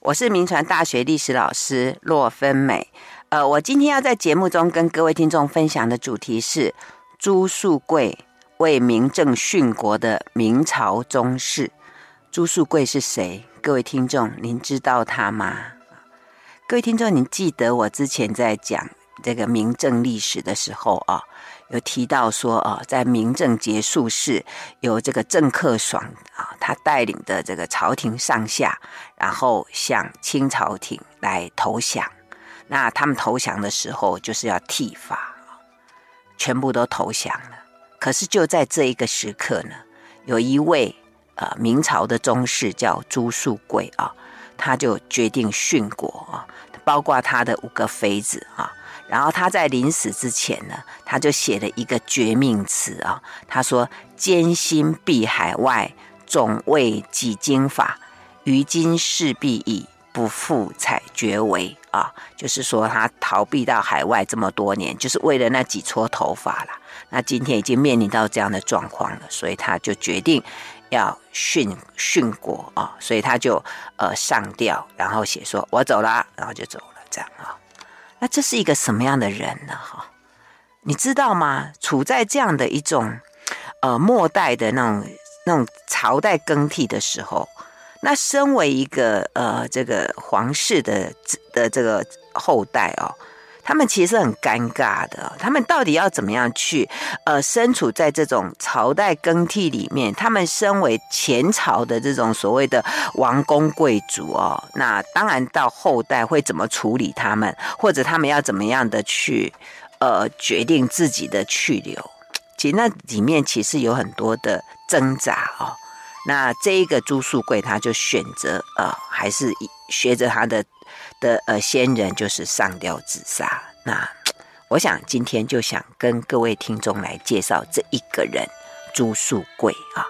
我是铭传大学历史老师骆芬美。呃，我今天要在节目中跟各位听众分享的主题是朱树桂为明正殉国的明朝宗室。朱树桂是谁？各位听众，您知道他吗？各位听众，您记得我之前在讲这个明正历史的时候啊，有提到说啊，在明政结束时，由这个郑克爽啊，他带领的这个朝廷上下，然后向清朝廷来投降。那他们投降的时候，就是要剃发，全部都投降了。可是就在这一个时刻呢，有一位呃明朝的宗室叫朱树贵啊，他就决定殉国啊。包括他的五个妃子啊，然后他在临死之前呢，他就写了一个绝命词啊。他说：“艰辛避海外，总为己经法。于今势必已，不复采绝为。”啊，就是说他逃避到海外这么多年，就是为了那几撮头发了。那今天已经面临到这样的状况了，所以他就决定要殉殉国啊，所以他就呃上吊，然后写说：“我走了。”然后就走了，这样啊。那这是一个什么样的人呢？哈，你知道吗？处在这样的一种呃末代的那种那种朝代更替的时候，那身为一个呃这个皇室的的这个后代哦。他们其实很尴尬的，他们到底要怎么样去呃身处在这种朝代更替里面？他们身为前朝的这种所谓的王公贵族哦，那当然到后代会怎么处理他们，或者他们要怎么样的去呃决定自己的去留？其实那里面其实有很多的挣扎哦。那这一个朱树贵他就选择呃还是学着他的。的呃，先人就是上吊自杀。那我想今天就想跟各位听众来介绍这一个人，朱树贵啊。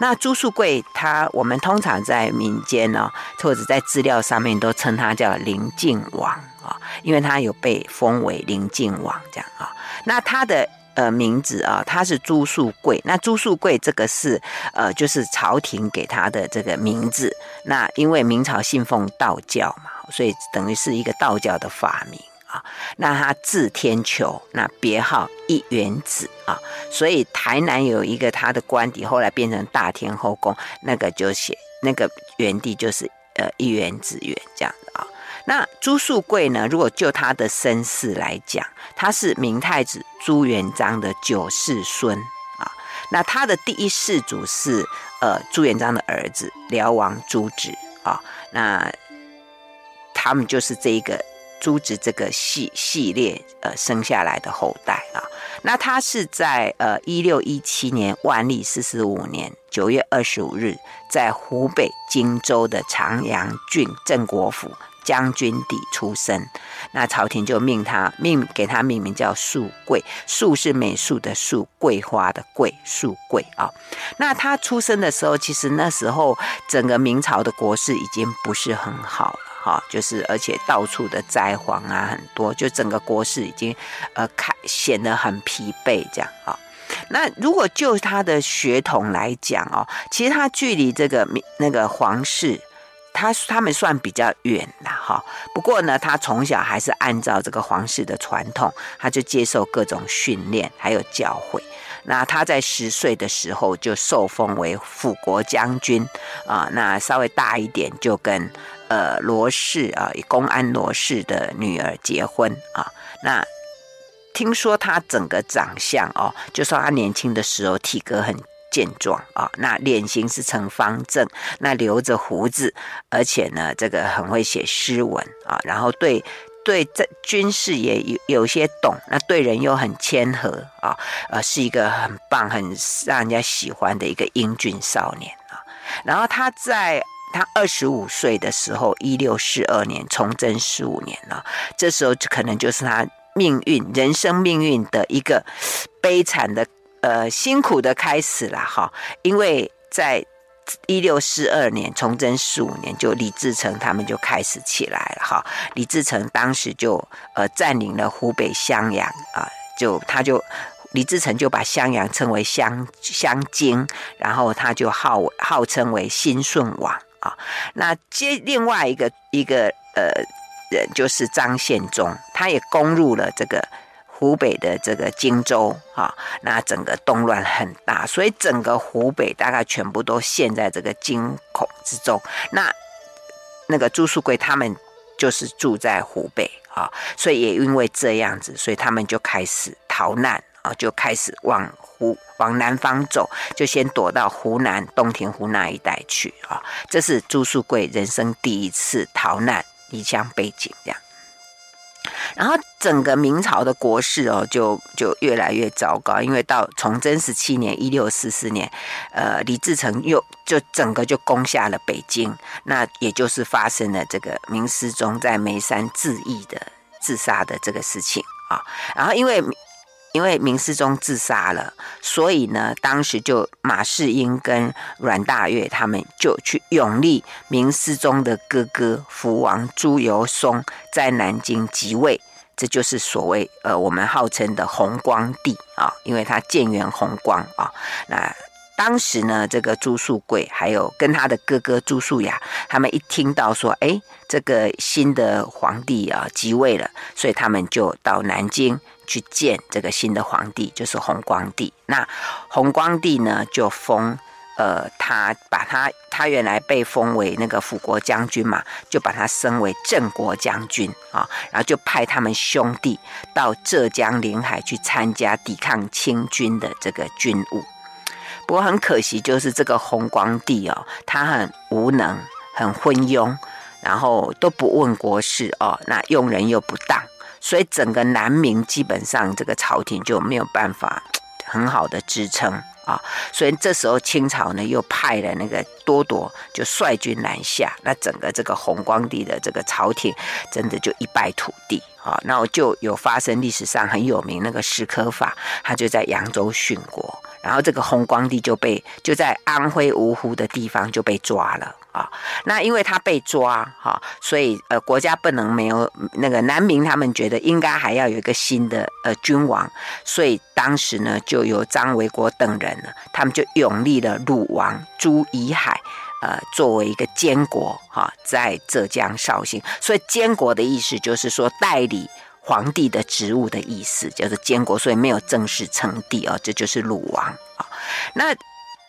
那朱树贵他，我们通常在民间呢、哦，或者在资料上面都称他叫林靖王啊，因为他有被封为林靖王这样啊。那他的呃名字啊，他是朱树贵。那朱树贵这个是呃，就是朝廷给他的这个名字。那因为明朝信奉道教嘛。所以等于是一个道教的法名啊。那他字天球，那别号一元子啊。所以台南有一个他的官邸，后来变成大天后宫，那个就写那个原地就是呃一元子元这样的啊。那朱树贵呢，如果就他的身世来讲，他是明太子朱元璋的九世孙啊。那他的第一世祖是呃朱元璋的儿子辽王朱植啊。那他们就是这一个朱植这个系系列呃生下来的后代啊。那他是在呃一六一七年万历四十五年九月二十五日，在湖北荆州的长阳郡镇国府将军邸出生。那朝廷就命他命给他命名叫树贵，树是美术的树，桂花的桂，树贵啊。那他出生的时候，其实那时候整个明朝的国势已经不是很好了。哈，就是而且到处的灾荒啊，很多，就整个国势已经，呃，开显得很疲惫这样啊。那如果就他的血统来讲哦，其实他距离这个那个皇室，他他们算比较远哈。不过呢，他从小还是按照这个皇室的传统，他就接受各种训练，还有教诲。那他在十岁的时候就受封为辅国将军啊，那稍微大一点就跟。呃，罗氏啊，公安罗氏的女儿结婚啊。那听说他整个长相哦，就说他年轻的时候体格很健壮啊。那脸型是呈方正，那留着胡子，而且呢，这个很会写诗文啊。然后对对，这军事也有有些懂，那对人又很谦和啊。呃，是一个很棒、很让人家喜欢的一个英俊少年啊。然后他在。他二十五岁的时候，一六四二年，崇祯十五年了。这时候可能就是他命运、人生命运的一个悲惨的、呃辛苦的开始了哈。因为在一六四二年，崇祯十五年，就李自成他们就开始起来了哈。李自成当时就呃占领了湖北襄阳啊，就他就。李自成就把襄阳称为襄襄京，然后他就号号称为新顺王。啊。那接另外一个一个呃人就是张献忠，他也攻入了这个湖北的这个荆州啊。那整个动乱很大，所以整个湖北大概全部都陷在这个惊恐之中。那那个朱树贵他们就是住在湖北啊，所以也因为这样子，所以他们就开始逃难啊，就开始往湖往南方走，就先躲到湖南洞庭湖那一带去啊。这是朱树贵人生第一次逃难离乡背景这样。然后整个明朝的国势哦，就就越来越糟糕，因为到崇祯十七年（一六四四年），呃，李自成又就整个就攻下了北京，那也就是发生了这个明思宗在眉山自缢的自杀的这个事情啊。然后因为因为明世宗自杀了，所以呢，当时就马士英跟阮大岳他们就去拥立明世宗的哥哥福王朱由崧在南京即位，这就是所谓呃我们号称的弘光帝啊，因为他建元弘光啊，那。当时呢，这个朱树贵还有跟他的哥哥朱树雅，他们一听到说，哎，这个新的皇帝啊即位了，所以他们就到南京去见这个新的皇帝，就是弘光帝。那弘光帝呢，就封，呃，他把他他原来被封为那个辅国将军嘛，就把他升为镇国将军啊，然后就派他们兄弟到浙江临海去参加抵抗清军的这个军务。不过很可惜，就是这个弘光帝哦，他很无能，很昏庸，然后都不问国事哦，那用人又不当，所以整个南明基本上这个朝廷就没有办法 很好的支撑啊，所以这时候清朝呢又派了那个多铎就率军南下，那整个这个弘光帝的这个朝廷真的就一败涂地啊，那我就有发生历史上很有名那个史可法，他就在扬州殉国。然后这个弘光帝就被就在安徽芜湖的地方就被抓了啊。那因为他被抓哈，所以呃国家不能没有那个南明，他们觉得应该还要有一个新的呃君王，所以当时呢就由张维国等人呢，他们就拥立了鲁王朱夷海呃作为一个监国哈，在浙江绍兴。所以监国的意思就是说代理。皇帝的职务的意思叫做监国，所以没有正式称帝哦，这就是鲁王啊。那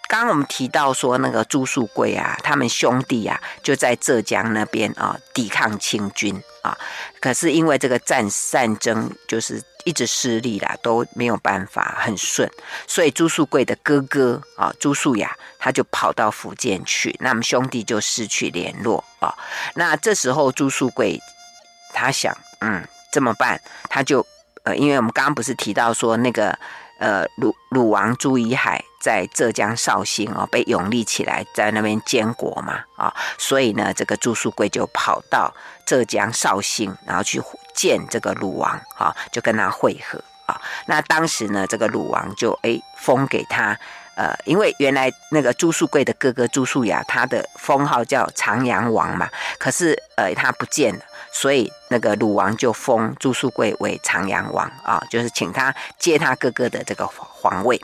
刚刚我们提到说那个朱树贵啊，他们兄弟啊就在浙江那边啊抵抗清军啊，可是因为这个战战争就是一直失利啦，都没有办法很顺，所以朱树贵的哥哥啊朱树雅他就跑到福建去，那么兄弟就失去联络啊。那这时候朱树贵他想嗯。怎么办？他就呃，因为我们刚刚不是提到说那个呃鲁鲁王朱夷海在浙江绍兴哦被拥立起来，在那边监国嘛啊、所以呢，这个朱术贵就跑到浙江绍兴，然后去见这个鲁王啊、就跟他会合啊、那当时呢，这个鲁王就哎封给他呃，因为原来那个朱术贵的哥哥朱树雅，他的封号叫长阳王嘛，可是呃他不见了。所以那个鲁王就封朱术贵为长阳王啊，就是请他接他哥哥的这个皇位。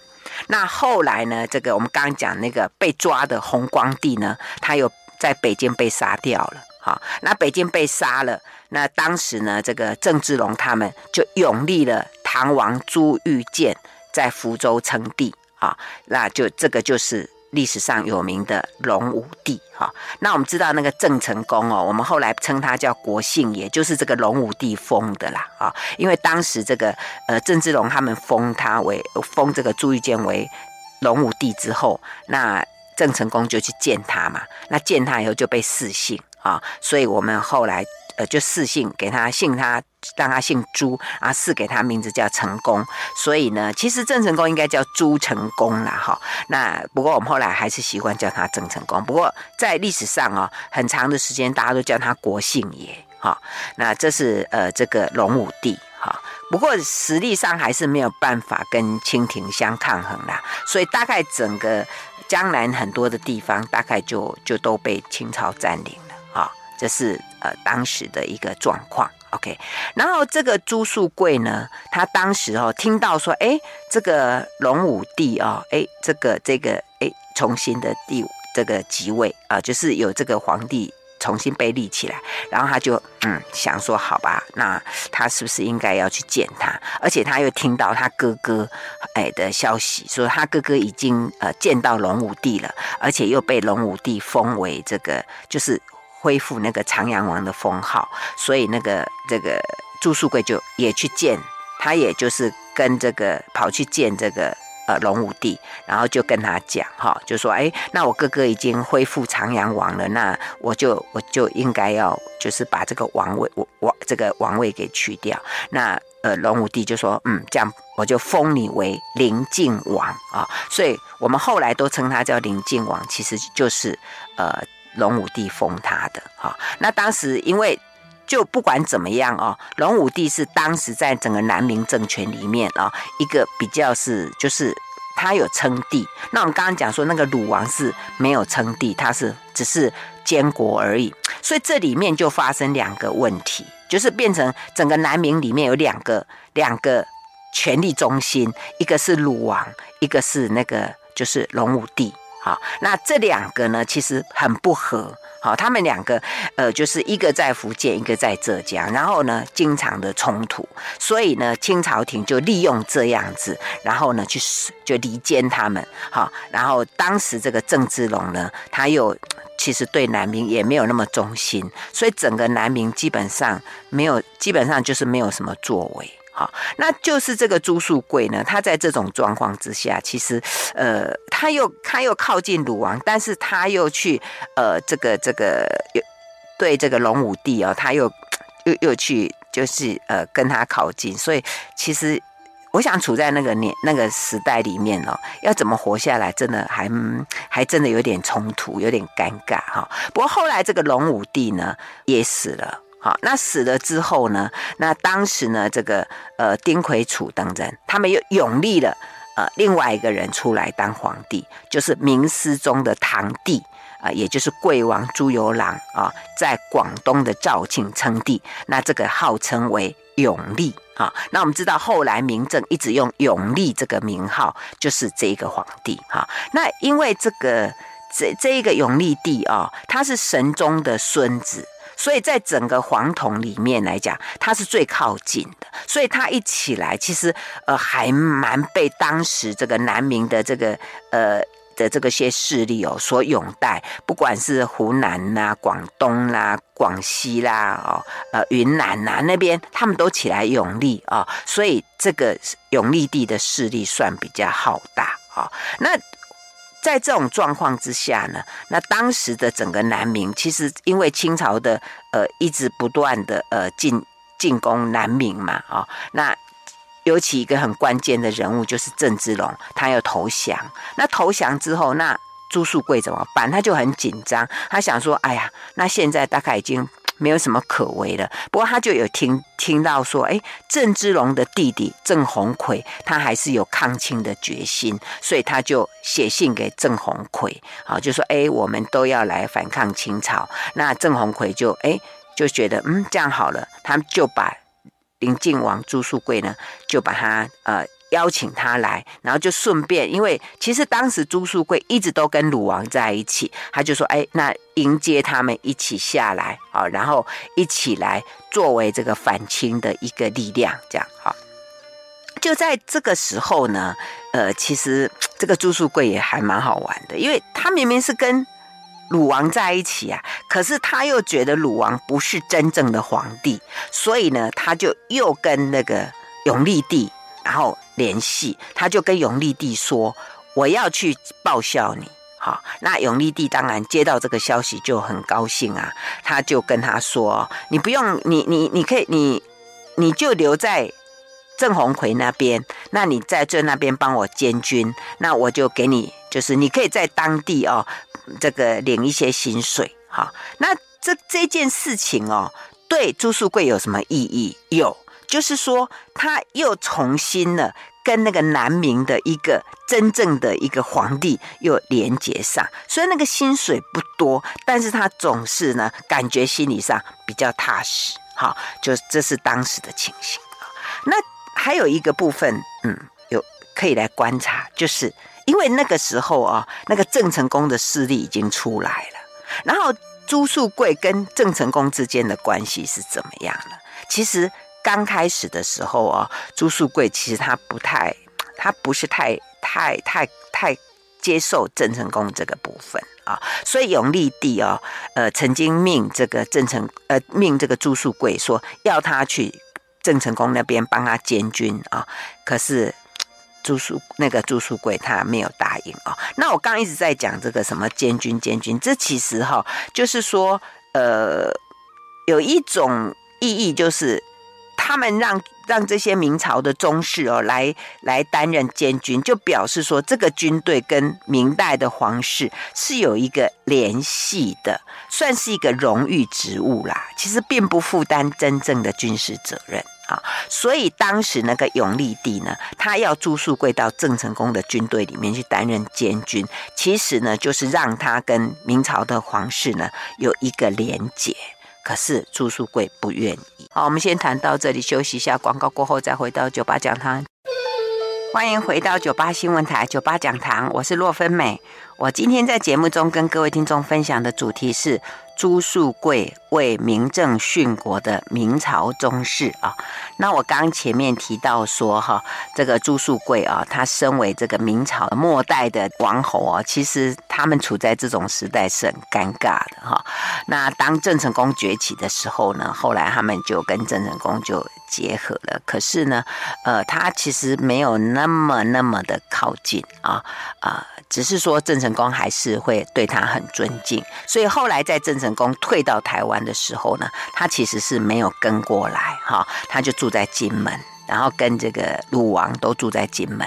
那后来呢，这个我们刚刚讲那个被抓的弘光帝呢，他又在北京被杀掉了。好，那北京被杀了，那当时呢，这个郑芝龙他们就拥立了唐王朱玉建在福州称帝啊，那就这个就是。历史上有名的隆武帝，哈，那我们知道那个郑成功哦，我们后来称他叫国姓爷，就是这个隆武帝封的啦，啊，因为当时这个呃郑芝龙他们封他为封这个朱玉建为隆武帝之后，那郑成功就去见他嘛，那见他以后就被赐姓啊，所以我们后来。就赐姓给他姓他，让他姓朱啊，赐给他名字叫成功。所以呢，其实郑成功应该叫朱成功啦，哈。那不过我们后来还是习惯叫他郑成功。不过在历史上啊，很长的时间大家都叫他国姓爷，哈。那这是呃这个隆武帝，哈。不过实力上还是没有办法跟清廷相抗衡啦。所以大概整个江南很多的地方，大概就就都被清朝占领了，哈。这是呃当时的一个状况，OK。然后这个朱树贵呢，他当时哦听到说，哎，这个隆武帝哦，哎，这个这个哎重新的帝这个即位啊，就是有这个皇帝。重新被立起来，然后他就嗯想说，好吧，那他是不是应该要去见他？而且他又听到他哥哥哎的消息，说他哥哥已经呃见到龙武帝了，而且又被龙武帝封为这个，就是恢复那个长阳王的封号，所以那个这个朱术贵就也去见他，也就是跟这个跑去见这个。呃，龙武帝，然后就跟他讲，哈，就说，哎，那我哥哥已经恢复长阳王了，那我就我就应该要，就是把这个王位，我王这个王位给去掉。那呃，龙武帝就说，嗯，这样我就封你为临晋王啊。所以我们后来都称他叫临晋王，其实就是呃龙武帝封他的，哈。那当时因为。就不管怎么样哦，龙武帝是当时在整个南明政权里面啊，一个比较是就是他有称帝。那我们刚刚讲说那个鲁王是没有称帝，他是只是监国而已。所以这里面就发生两个问题，就是变成整个南明里面有两个两个权力中心，一个是鲁王，一个是那个就是龙武帝。好，那这两个呢，其实很不合。好，他们两个，呃，就是一个在福建，一个在浙江，然后呢，经常的冲突，所以呢，清朝廷就利用这样子，然后呢，去就离间他们。好，然后当时这个郑芝龙呢，他又其实对南明也没有那么忠心，所以整个南明基本上没有，基本上就是没有什么作为。好，那就是这个朱术贵呢，他在这种状况之下，其实，呃，他又他又靠近鲁王，但是他又去，呃，这个这个又对这个龙武帝哦，他又又又去，就是呃跟他靠近，所以其实我想处在那个年那个时代里面哦，要怎么活下来，真的还还真的有点冲突，有点尴尬哈。不过后来这个龙武帝呢也死了。好，那死了之后呢？那当时呢，这个呃丁魁楚等人，他们又拥立了呃另外一个人出来当皇帝，就是明思宗的堂弟啊、也就是贵王朱由榔啊，在广东的肇庆称帝。那这个号称为永历啊。那我们知道后来明政一直用永历这个名号，就是这个皇帝哈。那因为这个这这一个永历帝啊，他是神宗的孙子。所以在整个皇统里面来讲，他是最靠近的，所以他一起来，其实呃还蛮被当时这个南明的这个呃的这个些势力哦所拥戴，不管是湖南啦、啊、广东啦、啊、广西啦、哦呃云南呐、啊、那边，他们都起来拥立啊，所以这个永历帝的势力算比较浩大啊、哦。那在这种状况之下呢，那当时的整个南明，其实因为清朝的呃一直不断的呃进进攻南明嘛，啊、哦，那尤其一个很关键的人物就是郑芝龙，他要投降。那投降之后，那朱术贵怎么办？他就很紧张，他想说，哎呀，那现在大概已经。没有什么可为了，不过他就有听听到说，哎，郑芝龙的弟弟郑鸿逵，他还是有抗清的决心，所以他就写信给郑鸿逵，好，就说，哎，我们都要来反抗清朝。那郑鸿逵就，哎，就觉得，嗯，这样好了，他们就把临靖王朱术贵呢，就把他，呃。邀请他来，然后就顺便，因为其实当时朱术贵一直都跟鲁王在一起，他就说：“哎，那迎接他们一起下来啊，然后一起来作为这个反清的一个力量，这样哈。”就在这个时候呢，呃，其实这个朱术贵也还蛮好玩的，因为他明明是跟鲁王在一起啊，可是他又觉得鲁王不是真正的皇帝，所以呢，他就又跟那个永历帝。然后联系，他就跟永历帝说：“我要去报效你。”好，那永历帝当然接到这个消息就很高兴啊，他就跟他说：“你不用，你你你可以，你你就留在郑鸿逵那边，那你在这那边帮我监军，那我就给你，就是你可以在当地哦，这个领一些薪水。好，那这这件事情哦，对朱术贵有什么意义？有。”就是说，他又重新了跟那个南明的一个真正的一个皇帝又连接上，虽然那个薪水不多，但是他总是呢感觉心理上比较踏实。好，就这是当时的情形。那还有一个部分，嗯，有可以来观察，就是。因为那个时候啊，那个郑成功的势力已经出来了。然后朱术桂跟郑成功之间的关系是怎么样呢？其实刚开始的时候啊，朱术贵其实他不太，他不是太太太太接受郑成功这个部分啊。所以永历帝哦，呃，曾经命这个郑成，呃，命这个朱术贵说要他去郑成功那边帮他监军啊。可是。朱术那个朱术贵他没有答应哦。那我刚刚一直在讲这个什么监军监军，这其实哈就是说，呃，有一种意义，就是他们让让这些明朝的宗室哦来来担任监军，就表示说这个军队跟明代的皇室是有一个联系的，算是一个荣誉职务啦。其实并不负担真正的军事责任啊。所以当时那个永历帝呢，他要朱术贵到郑成功的军队里面去担任监军，其实呢就是让他跟明朝的皇室呢有一个连结。可是住宿贵不愿意。好，我们先谈到这里，休息一下，广告过后再回到酒吧讲堂。欢迎回到酒吧新闻台酒吧讲堂，我是洛芬美。我今天在节目中跟各位听众分享的主题是朱术桂为明正殉国的明朝宗室啊。那我刚前面提到说哈，这个朱术桂啊，他身为这个明朝末代的王侯啊，其实他们处在这种时代是很尴尬的哈。那当郑成功崛起的时候呢，后来他们就跟郑成功就结合了。可是呢，呃，他其实没有那么那么的靠近啊啊。只是说郑成功还是会对他很尊敬，所以后来在郑成功退到台湾的时候呢，他其实是没有跟过来哈，他就住在金门，然后跟这个鲁王都住在金门。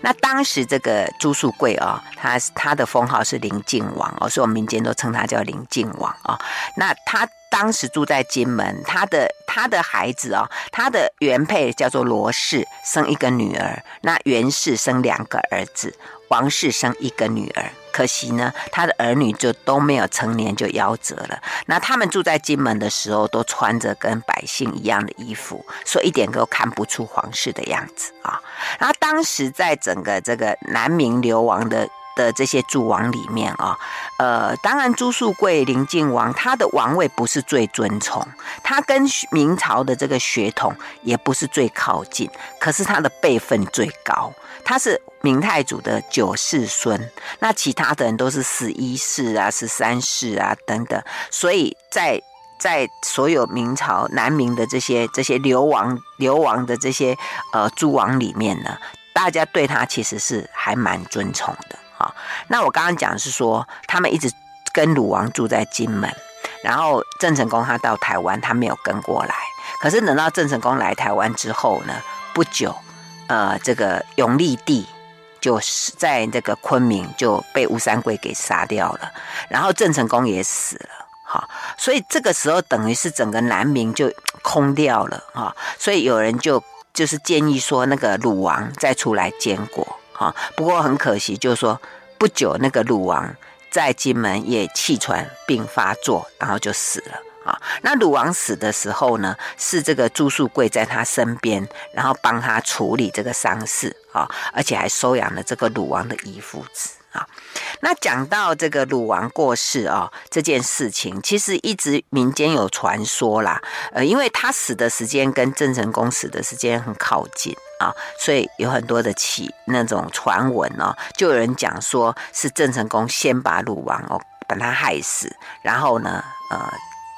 那当时这个朱树贵啊，他他的封号是临靖王哦，所以我们民间都称他叫临靖王啊。那他当时住在金门，他的他的孩子啊，他的原配叫做罗氏，生一个女儿，那袁氏生两个儿子。王氏生一个女儿，可惜呢，他的儿女就都没有成年就夭折了。那他们住在金门的时候，都穿着跟百姓一样的衣服，所以一点都看不出皇室的样子啊。然后当时在整个这个南明流亡的。的这些诸王里面啊，呃，当然朱术贵临靖王他的王位不是最尊崇，他跟明朝的这个血统也不是最靠近，可是他的辈分最高，他是明太祖的九世孙，那其他的人都是十一世啊、十三世啊等等，所以在在所有明朝南明的这些这些流亡流亡的这些呃诸王里面呢，大家对他其实是还蛮尊崇的。那我刚刚讲是说，他们一直跟鲁王住在金门，然后郑成功他到台湾，他没有跟过来。可是等到郑成功来台湾之后呢，不久，呃，这个永历帝就是在这个昆明就被吴三桂给杀掉了，然后郑成功也死了，哈，所以这个时候等于是整个南明就空掉了，哈，所以有人就就是建议说，那个鲁王再出来建国。啊，不过很可惜，就是说不久那个鲁王在金门也气喘病发作，然后就死了啊。那鲁王死的时候呢，是这个朱术贵在他身边，然后帮他处理这个丧事啊，而且还收养了这个鲁王的遗腹子。啊，那讲到这个鲁王过世啊，这件事情其实一直民间有传说啦。呃，因为他死的时间跟郑成功死的时间很靠近啊，所以有很多的起那种传闻哦，就有人讲说是郑成功先把鲁王哦把他害死，然后呢，呃，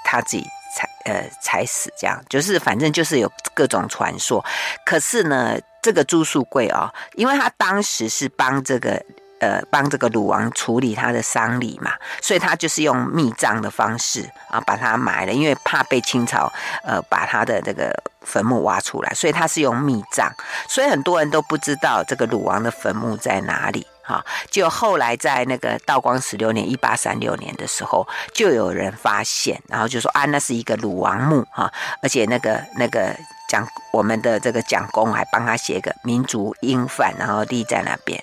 他自己才呃才死，这样就是反正就是有各种传说。可是呢，这个朱树贵哦，因为他当时是帮这个。呃，帮这个鲁王处理他的丧礼嘛，所以他就是用密葬的方式啊，把他埋了，因为怕被清朝呃把他的这个坟墓挖出来，所以他是用密葬，所以很多人都不知道这个鲁王的坟墓在哪里哈。就后来在那个道光十六年（一八三六年）的时候，就有人发现，然后就说啊，那是一个鲁王墓哈，而且那个那个蒋我们的这个蒋公还帮他写个民族英范，然后立在那边。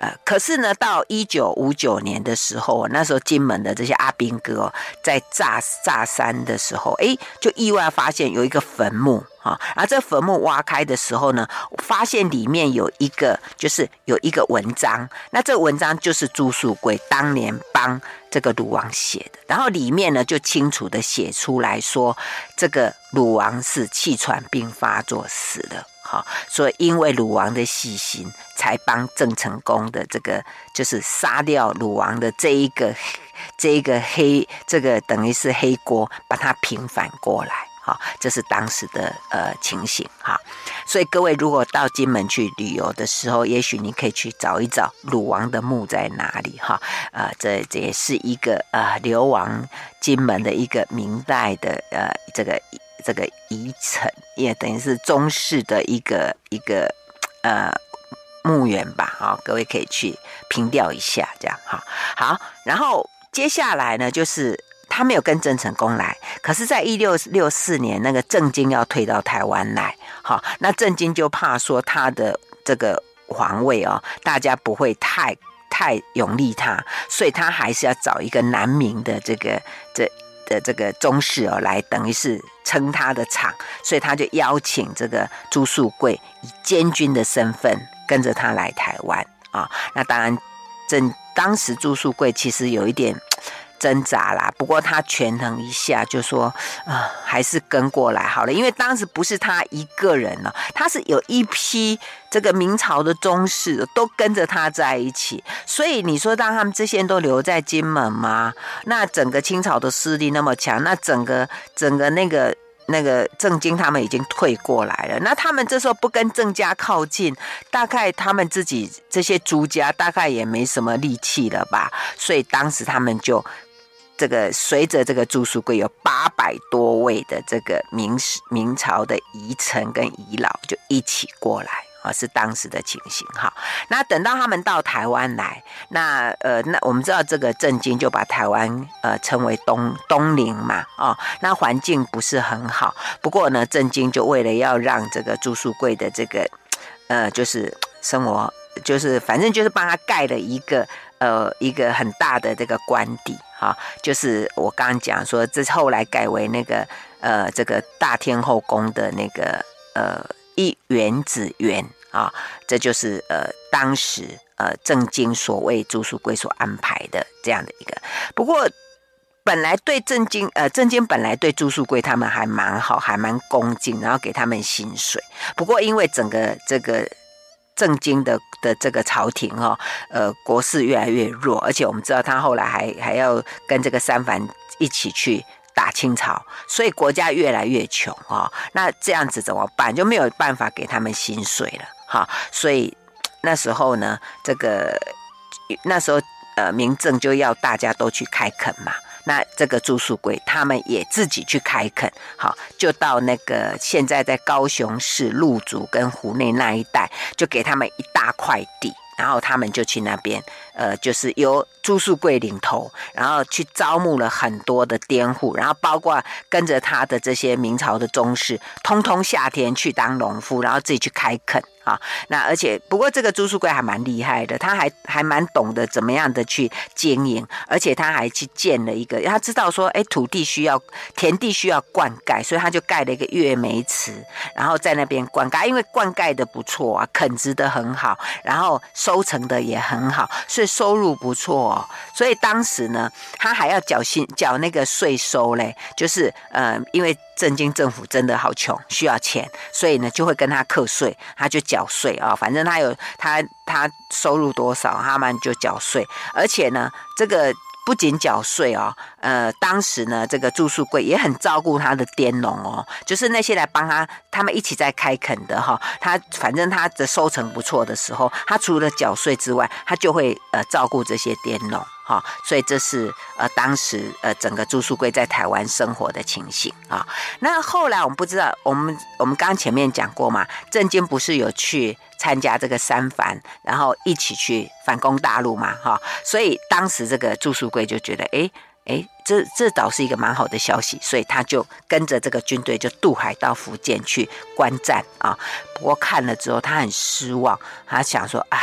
呃，可是呢，到一九五九年的时候，那时候金门的这些阿兵哥哦，在炸炸山的时候，哎，就意外发现有一个坟墓啊，然后这坟墓挖开的时候呢，发现里面有一个，就是有一个文章，那这文章就是朱树贵当年帮这个鲁王写的，然后里面呢就清楚的写出来说，这个鲁王是气喘病发作死的。好，所以因为鲁王的细心，才帮郑成功的这个就是杀掉鲁王的这一个这一个黑这个等于是黑锅，把它平反过来。哈，这是当时的呃情形。哈，所以各位如果到金门去旅游的时候，也许你可以去找一找鲁王的墓在哪里。哈，呃，这这也是一个呃流亡金门的一个明代的呃这个。这个遗臣也等于是中式的一个一个呃墓园吧，好，各位可以去凭吊一下，这样哈。好，然后接下来呢，就是他没有跟郑成功来，可是，在一六六四年，那个郑经要退到台湾来，好，那郑经就怕说他的这个皇位哦，大家不会太太拥立他，所以他还是要找一个南明的这个这。的这个宗室哦，来等于是撑他的场，所以他就邀请这个朱树贵以监军的身份跟着他来台湾啊。那当然，正当时朱树贵其实有一点。挣扎啦，不过他权衡一下，就说啊、还是跟过来好了，因为当时不是他一个人呢，他是有一批这个明朝的宗室都跟着他在一起，所以你说让他们这些人都留在金门吗？那整个清朝的势力那么强，那整个整个那个那个郑经他们已经退过来了，那他们这时候不跟郑家靠近，大概他们自己这些朱家大概也没什么力气了吧，所以当时他们就。这个随着这个朱书贵有八百多位的这个明明朝的遗臣跟遗老就一起过来啊，是当时的情形哈。那等到他们到台湾来，那呃，那我们知道这个郑经就把台湾呃称为东东宁嘛，哦，那环境不是很好。不过呢，郑经就为了要让这个朱树贵的这个呃，就是生活，就是反正就是帮他盖了一个呃一个很大的这个官邸。哈，就是我刚刚讲说，这是后来改为那个呃，这个大天后宫的那个呃一园子园啊，这就是呃当时呃郑经所谓朱树贵所安排的这样的一个。不过本来对郑经呃郑经本来对朱树贵他们还蛮好，还蛮恭敬，然后给他们薪水。不过因为整个这个。郑经的的这个朝廷哈，呃，国势越来越弱，而且我们知道他后来还还要跟这个三藩一起去打清朝，所以国家越来越穷哈。那这样子怎么办？就没有办法给他们薪水了哈。所以那时候呢，这个那时候呃，明政就要大家都去开垦嘛。那这个朱树贵他们也自己去开垦，好，就到那个现在在高雄市路竹跟湖内那一带，就给他们一大块地，然后他们就去那边，呃，就是由朱树贵领头，然后去招募了很多的佃户，然后包括跟着他的这些明朝的宗室，通通下田去当农夫，然后自己去开垦。啊，那而且不过这个朱树贵还蛮厉害的，他还还蛮懂得怎么样的去经营，而且他还去建了一个，他知道说，哎，土地需要田地需要灌溉，所以他就盖了一个月梅池，然后在那边灌溉，因为灌溉的不错啊，垦殖的很好，然后收成的也很好，所以收入不错哦。所以当时呢，他还要缴薪缴那个税收嘞，就是呃，因为。正经政府真的好穷，需要钱，所以呢就会跟他课税，他就缴税啊。反正他有他他收入多少，他们就缴税。而且呢，这个不仅缴税哦，呃，当时呢，这个朱树贵也很照顾他的佃农哦，就是那些来帮他，他们一起在开垦的哈。他反正他的收成不错的时候，他除了缴税之外，他就会呃照顾这些佃农。哈，所以这是呃当时呃整个朱树贵在台湾生活的情形啊。那后来我们不知道，我们我们刚前面讲过嘛，郑经不是有去参加这个三藩，然后一起去反攻大陆嘛，哈。所以当时这个朱书贵就觉得，哎哎，这这倒是一个蛮好的消息，所以他就跟着这个军队就渡海到福建去观战啊。不过看了之后他很失望，他想说，哎。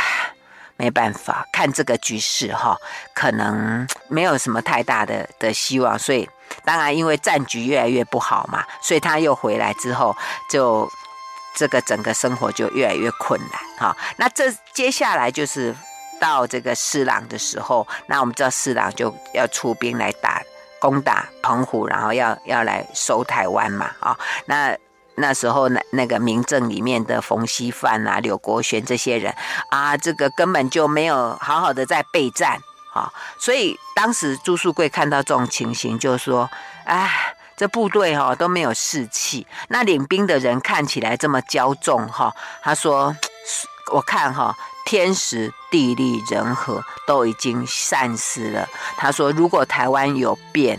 没办法，看这个局势哈，可能没有什么太大的的希望，所以当然因为战局越来越不好嘛，所以他又回来之后，就这个整个生活就越来越困难哈。那这接下来就是到这个施琅的时候，那我们知道施琅就要出兵来打攻打澎湖，然后要要来收台湾嘛啊，那。那时候，那那个民政里面的冯锡范啊、柳国轩这些人啊，这个根本就没有好好的在备战啊，所以当时朱术贵看到这种情形，就说：“哎，这部队哈都没有士气，那领兵的人看起来这么骄纵哈。”他说：“我看哈，天时地利人和都已经散失了。”他说：“如果台湾有变，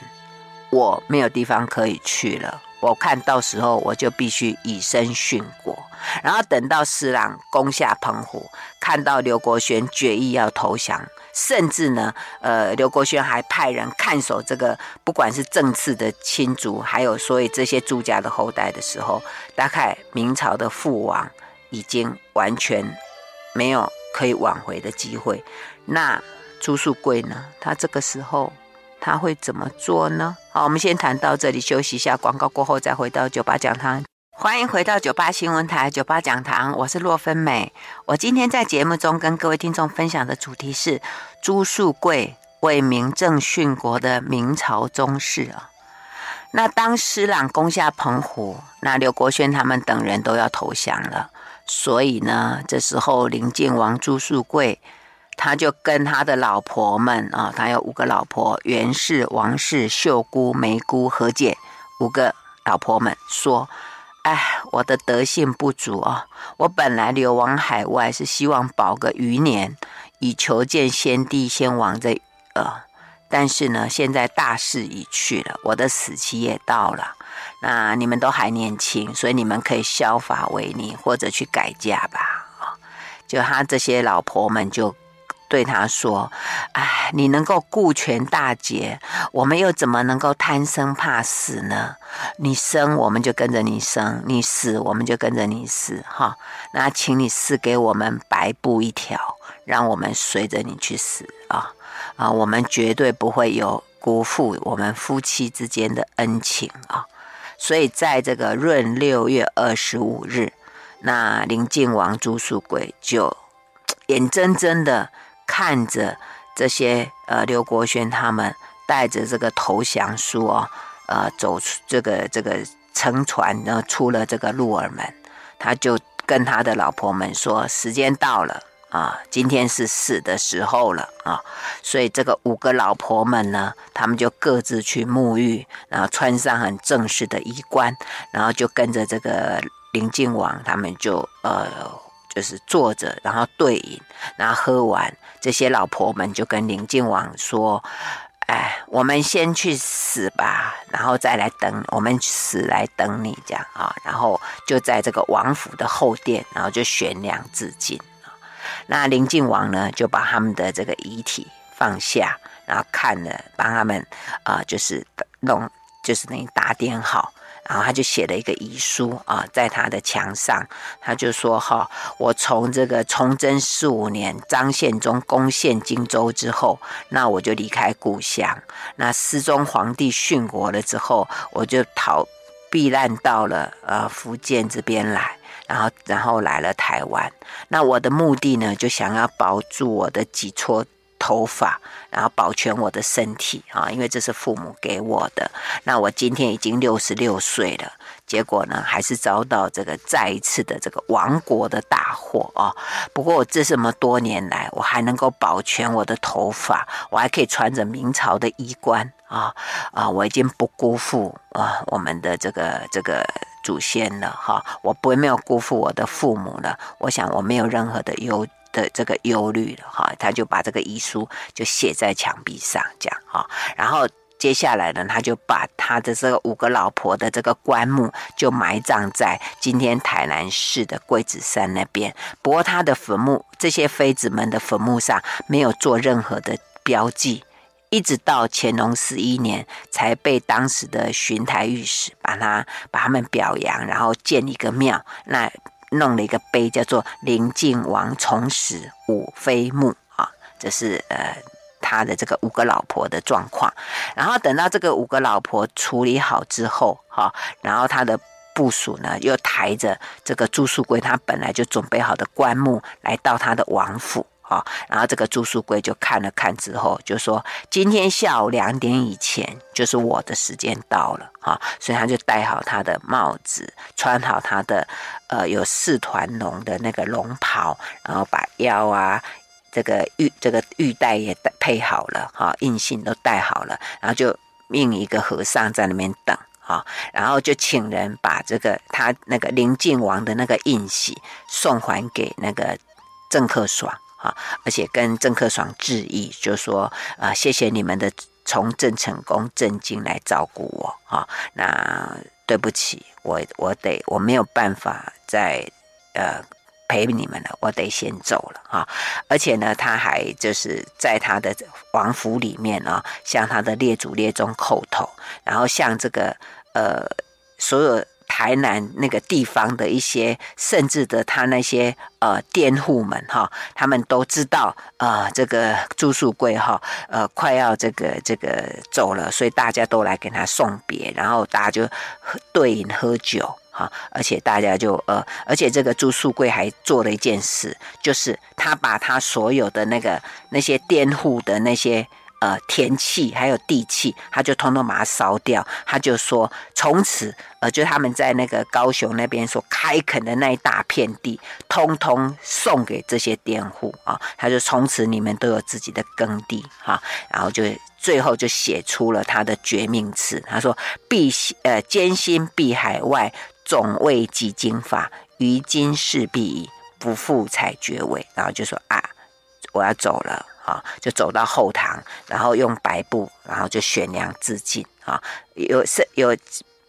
我没有地方可以去了。”我看到时候我就必须以身殉国，然后等到施琅攻下澎湖，看到刘国轩决意要投降，甚至呢，呃，刘国轩还派人看守这个，不管是正次的亲族，还有所以这些朱家的后代的时候，大概明朝的父王已经完全没有可以挽回的机会。那朱树贵呢？他这个时候。他会怎么做呢？好，我们先谈到这里，休息一下，广告过后再回到酒吧讲堂。欢迎回到九八新闻台九八讲堂，我是洛芬美。我今天在节目中跟各位听众分享的主题是朱树贵为明正殉国的明朝宗室啊。那当施琅攻下澎湖，那刘国轩他们等人都要投降了，所以呢，这时候宁靖王朱树贵。他就跟他的老婆们啊，他有五个老婆：袁氏、王氏、秀姑、梅姑、何姐。五个老婆们说：“哎，我的德性不足啊，我本来流亡海外是希望保个余年，以求见先帝先王这呃，但是呢，现在大势已去了，我的死期也到了。那你们都还年轻，所以你们可以削发为尼，或者去改嫁吧。啊，就他这些老婆们就。”对他说：“哎，你能够顾全大节，我们又怎么能够贪生怕死呢？你生我们就跟着你生，你死我们就跟着你死。哈，那请你赐给我们白布一条，让我们随着你去死啊！啊，我们绝对不会有辜负我们夫妻之间的恩情啊！所以在这个闰六月二十五日，那宁靖王朱术贵就眼睁睁的。”看着这些呃刘国轩他们带着这个投降书哦，呃走出这个这个乘船呢，出了这个鹿耳门，他就跟他的老婆们说：时间到了啊，今天是死的时候了啊！所以这个五个老婆们呢，他们就各自去沐浴，然后穿上很正式的衣冠，然后就跟着这个宁靖王他们就呃。就是坐着，然后对饮，然后喝完，这些老婆们就跟宁靖王说：“哎，我们先去死吧，然后再来等我们死来等你这样啊。”然后就在这个王府的后殿，然后就悬梁自尽。那宁靖王呢，就把他们的这个遗体放下，然后看了，帮他们啊、就是弄，就是那打点好。然后他就写了一个遗书啊，在他的墙上，他就说：“哈，我从这个崇祯四五年，张献忠攻陷荆州之后，那我就离开故乡。那世宗皇帝殉国了之后，我就逃避难到了呃福建这边来，然后然后来了台湾。那我的目的呢，就想要保住我的几撮。”头发，然后保全我的身体啊，因为这是父母给我的。那我今天已经六十六岁了，结果呢，还是遭到这个再一次的这个亡国的大祸啊。不过我这这么多年来，我还能够保全我的头发，我还可以穿着明朝的衣冠啊啊！我已经不辜负啊我们的这个这个祖先了哈，我不会没有辜负我的父母了。我想我没有任何的忧。的这个忧虑了哈，他就把这个遗书就写在墙壁上，这样哈，然后接下来呢，他就把他的这个五个老婆的这个棺木就埋葬在今天台南市的桂子山那边。不过他的坟墓，这些妃子们的坟墓上没有做任何的标记，一直到乾隆十一年才被当时的巡台御史把他把他们表扬，然后建一个庙。那弄了一个碑，叫做“灵靖王重始五妃墓”啊，这是呃他的这个五个老婆的状况。然后等到这个五个老婆处理好之后，哈，然后他的部属呢又抬着这个朱树贵他本来就准备好的棺木来到他的王府。好，然后这个朱树贵就看了看之后，就说：“今天下午两点以前，就是我的时间到了。”哈，所以他就戴好他的帽子，穿好他的呃有四团龙的那个龙袍，然后把腰啊这个玉这个玉带也带配好了，哈，印信都带好了，然后就命一个和尚在那边等，哈，然后就请人把这个他那个灵靖王的那个印玺送还给那个郑克爽。啊，而且跟郑克爽致意，就说啊、谢谢你们的从郑成功、郑经来照顾我啊。那对不起，我我得我没有办法再呃陪你们了，我得先走了啊。而且呢，他还就是在他的王府里面啊，向他的列祖列宗叩头，然后向这个呃所有。台南那个地方的一些，甚至的他那些呃佃户们哈，他们都知道呃这个朱树贵哈呃快要这个这个走了，所以大家都来给他送别，然后大家就对饮喝酒哈，而且大家就呃，而且这个朱树贵还做了一件事，就是他把他所有的那个那些佃户的那些。呃，田契还有地契，他就通通把它烧掉。他就说，从此，呃，就他们在那个高雄那边所开垦的那一大片地，通通送给这些佃户啊。他就从此你们都有自己的耕地哈。然后就最后就写出了他的绝命词。他说：“必呃艰辛避海外，总为几经法。于今事必矣，不复采爵位。”然后就说：“啊，我要走了。”啊，就走到后堂，然后用白布，然后就悬梁自尽啊。有是有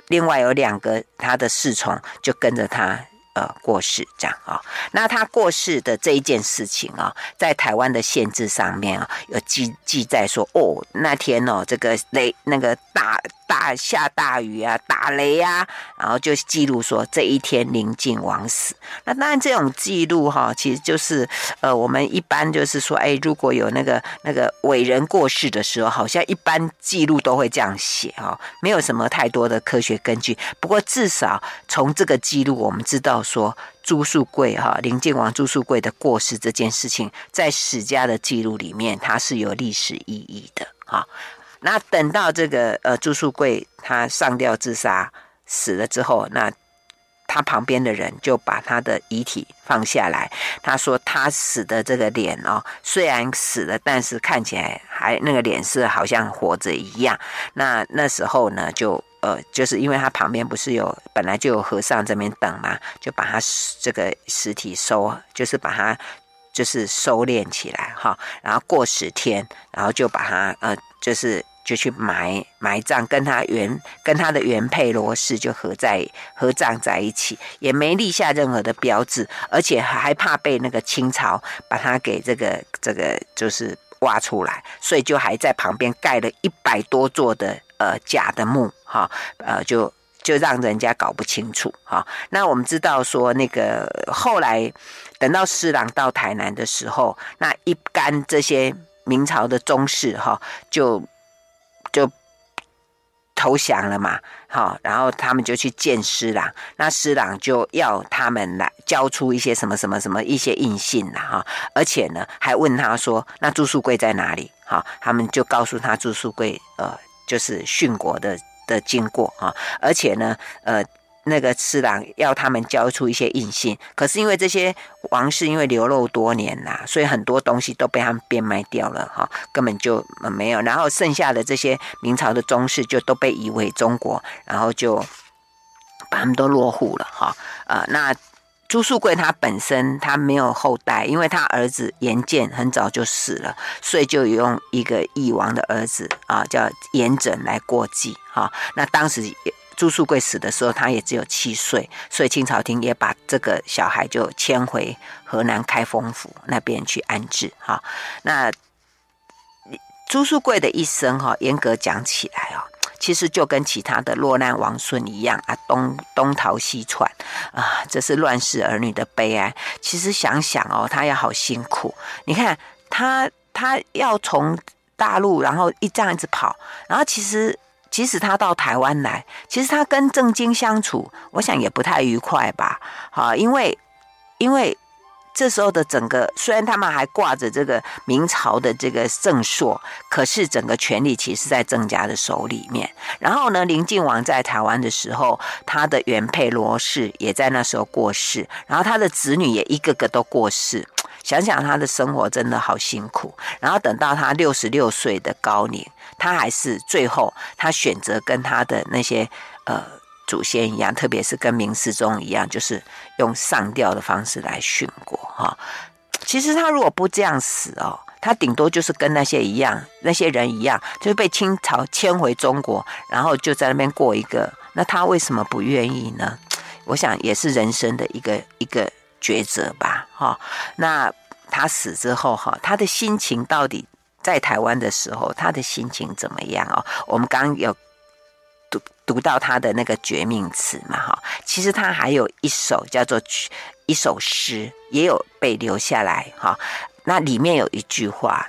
另外有两个他的侍从就跟着他。呃，过世这样啊，那他过世的这一件事情啊，在台湾的县志上面啊，有记记载说，哦，那天哦，这个雷那个大大下大雨啊，打雷啊，然后就记录说这一天灵靖王死。那当然这种记录哈，其实就是呃，我们一般就是说，哎，如果有那个那个伟人过世的时候，好像一般记录都会这样写哈，没有什么太多的科学根据。不过至少从这个记录，我们知道。说朱树贵哈，灵靖王朱树贵的过世这件事情，在史家的记录里面，它是有历史意义的哈。那等到这个呃朱树贵他上吊自杀死了之后，那他旁边的人就把他的遗体放下来。他说他死的这个脸哦，虽然死了，但是看起来还那个脸色好像活着一样。那那时候呢，就。呃，就是因为他旁边不是有本来就有和尚这边等嘛，就把他这个尸体收，就是把他就是收敛起来哈，然后过十天，然后就把他呃，就是就去埋埋葬，跟他原跟他的原配罗氏就合在合葬在一起，也没立下任何的标志，而且还怕被那个清朝把他给这个这个就是挖出来，所以就还在旁边盖了一百多座的。呃，假的墓哈，呃，就就让人家搞不清楚哈。那我们知道说，那个后来等到施琅到台南的时候，那一干这些明朝的宗室哈，就就投降了嘛，好，然后他们就去见师郎，那师郎就要他们来交出一些什么什么什么一些印信呐哈，而且呢还问他说，那朱树贵在哪里？好，他们就告诉他朱树贵呃。就是殉国的的经过啊，而且呢，呃，那个次郎要他们交出一些印信，可是因为这些王室因为流落多年啦，所以很多东西都被他们变卖掉了哈，根本就没有。然后剩下的这些明朝的宗室就都被移回中国，然后就把他们都落户了哈。呃，那。朱树贵他本身他没有后代，因为他儿子严建很早就死了，所以就用一个义王的儿子啊，叫严整来过继哈。那当时朱树贵死的时候，他也只有七岁，所以清朝廷也把这个小孩就迁回河南开封府那边去安置哈。那朱树贵的一生哈，严格讲起来啊。其实就跟其他的落难王孙一样啊，东东逃西窜啊，这是乱世儿女的悲哀。其实想想哦，他也好辛苦。你看他，他要从大陆，然后一这样子跑，然后其实即使他到台湾来，其实他跟郑经相处，我想也不太愉快吧？好，因为因为。这时候的整个，虽然他们还挂着这个明朝的这个正朔，可是整个权力其实在郑家的手里面。然后呢，林靖王在台湾的时候，他的原配罗氏也在那时候过世，然后他的子女也一个个都过世。想想他的生活真的好辛苦。然后等到他六十六岁的高龄，他还是最后他选择跟他的那些呃。祖先一样，特别是跟明世宗一样，就是用上吊的方式来殉国哈。其实他如果不这样死哦，他顶多就是跟那些一样，那些人一样，就是被清朝迁回中国，然后就在那边过一个。那他为什么不愿意呢？我想也是人生的一个一个抉择吧哈。那他死之后哈，他的心情到底在台湾的时候，他的心情怎么样哦？我们刚有。读读到他的那个绝命词嘛，哈，其实他还有一首叫做一首诗，也有被留下来，哈。那里面有一句话，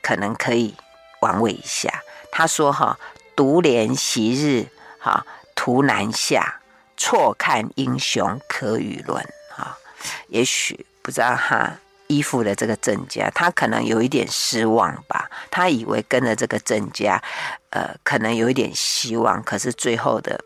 可能可以玩味一下。他说：“哈，独怜昔日，哈，图南下，错看英雄可与伦。”也许不知道他。依附了这个郑家，他可能有一点失望吧。他以为跟着这个郑家，呃，可能有一点希望，可是最后的，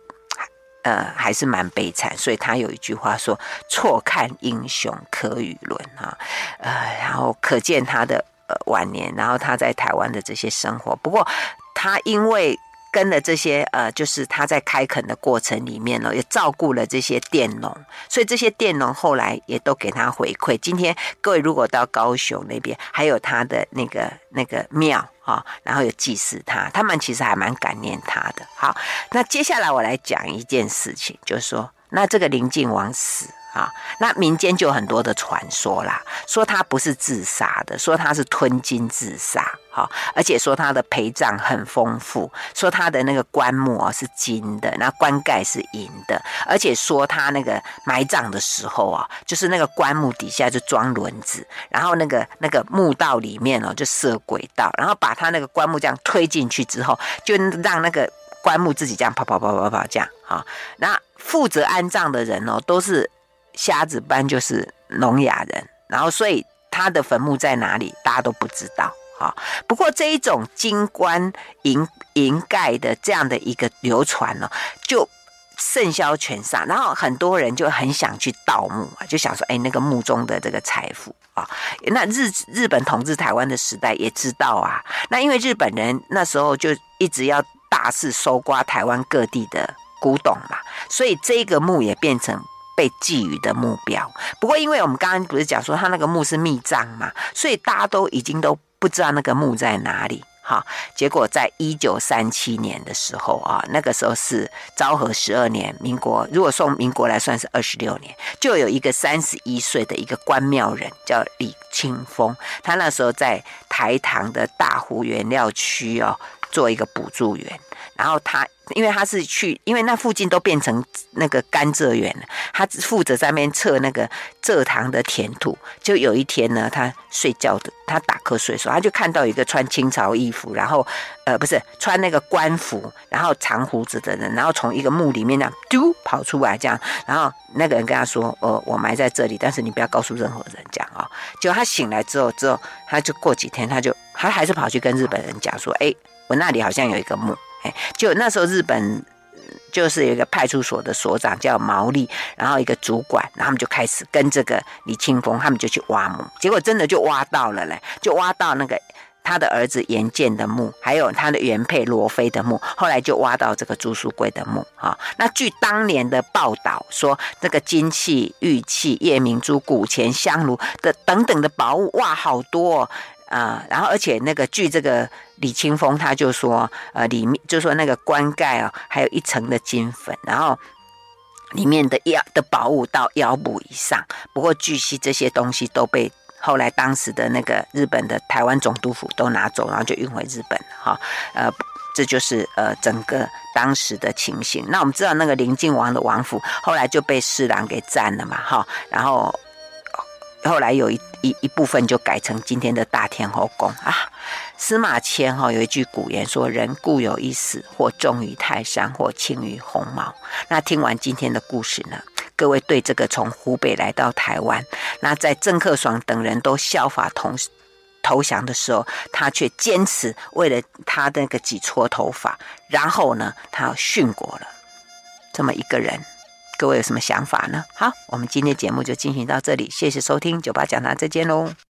呃，还是蛮悲惨。所以他有一句话说：“错看英雄可与伦。”哈，呃，然后可见他的呃晚年，然后他在台湾的这些生活。不过他因为。跟了这些呃，就是他在开垦的过程里面呢，也照顾了这些佃农，所以这些佃农后来也都给他回馈。今天各位如果到高雄那边，还有他的那个那个庙啊、然后有祭祀他，他们其实还蛮感念他的。好，那接下来我来讲一件事情，就是说，那这个宁靖王死。啊，那民间就有很多的传说啦，说他不是自杀的，说他是吞金自杀，哈，而且说他的陪葬很丰富，说他的那个棺木啊是金的，那棺盖是银的，而且说他那个埋葬的时候啊，就是那个棺木底下就装轮子，然后那个那个墓道里面哦就设轨道，然后把他那个棺木这样推进去之后，就让那个棺木自己这样跑跑跑跑跑这样，哈，那负责安葬的人哦都是。瞎子班就是聋哑人，然后所以他的坟墓在哪里，大家都不知道。哈，不过这一种金棺银银盖的这样的一个流传呢，就甚嚣全上，然后很多人就很想去盗墓啊，就想说，哎，那个墓中的这个财富啊，那日日本统治台湾的时代也知道啊，那因为日本人那时候就一直要大肆搜刮台湾各地的古董嘛，所以这个墓也变成。被觊觎的目标。不过，因为我们刚刚不是讲说他那个墓是秘葬嘛，所以大家都已经都不知道那个墓在哪里。哈，结果在一九三七年的时候啊，那个时候是昭和十二年，民国如果送民国来算是二十六年，就有一个三十一岁的一个关庙人叫李清风，他那时候在台糖的大湖原料区哦，做一个补助员，然后他。因为他是去，因为那附近都变成那个甘蔗园了，他只负责在那边测那个蔗糖的甜度。就有一天呢，他睡觉的，他打瞌睡的时候，他就看到一个穿清朝衣服，然后呃不是穿那个官服，然后长胡子的人，然后从一个墓里面这样丢跑出来，这样，然后那个人跟他说：“呃，我埋在这里，但是你不要告诉任何人讲啊。”结果他醒来之后，之后他就过几天，他就他还是跑去跟日本人讲说：“哎，我那里好像有一个墓。”哎就那时候，日本就是有一个派出所的所长叫毛利，然后一个主管，然后他们就开始跟这个李清峰，他们就去挖墓，结果真的就挖到了嘞，就挖到那个他的儿子严建的墓，还有他的原配罗妃的墓，后来就挖到这个朱书桂的墓啊。那据当年的报道说，这个金器、玉器、夜明珠、古钱、香炉的等等的宝物，哇，好多哦。啊、然后而且那个据这个李清峰他就说，呃，里面就说那个棺盖啊，还有一层的金粉，然后里面的腰的宝物到腰部以上。不过据悉这些东西都被后来当时的那个日本的台湾总督府都拿走，然后就运回日本哈。呃，这就是呃整个当时的情形。那我们知道那个临近王的王府后来就被侍郎给占了嘛，哈，然后后来有一一一部分就改成今天的大天后宫啊。司马迁哈有一句古言说：“人固有一死，或重于泰山，或轻于鸿毛。”那听完今天的故事呢，各位对这个从湖北来到台湾，那在郑克爽等人都效法同投降的时候，他却坚持为了他那个几撮头发，然后呢，他殉国了。这么一个人，各位有什么想法呢？好，我们今天节目就进行到这里，谢谢收听，酒吧讲堂再见喽。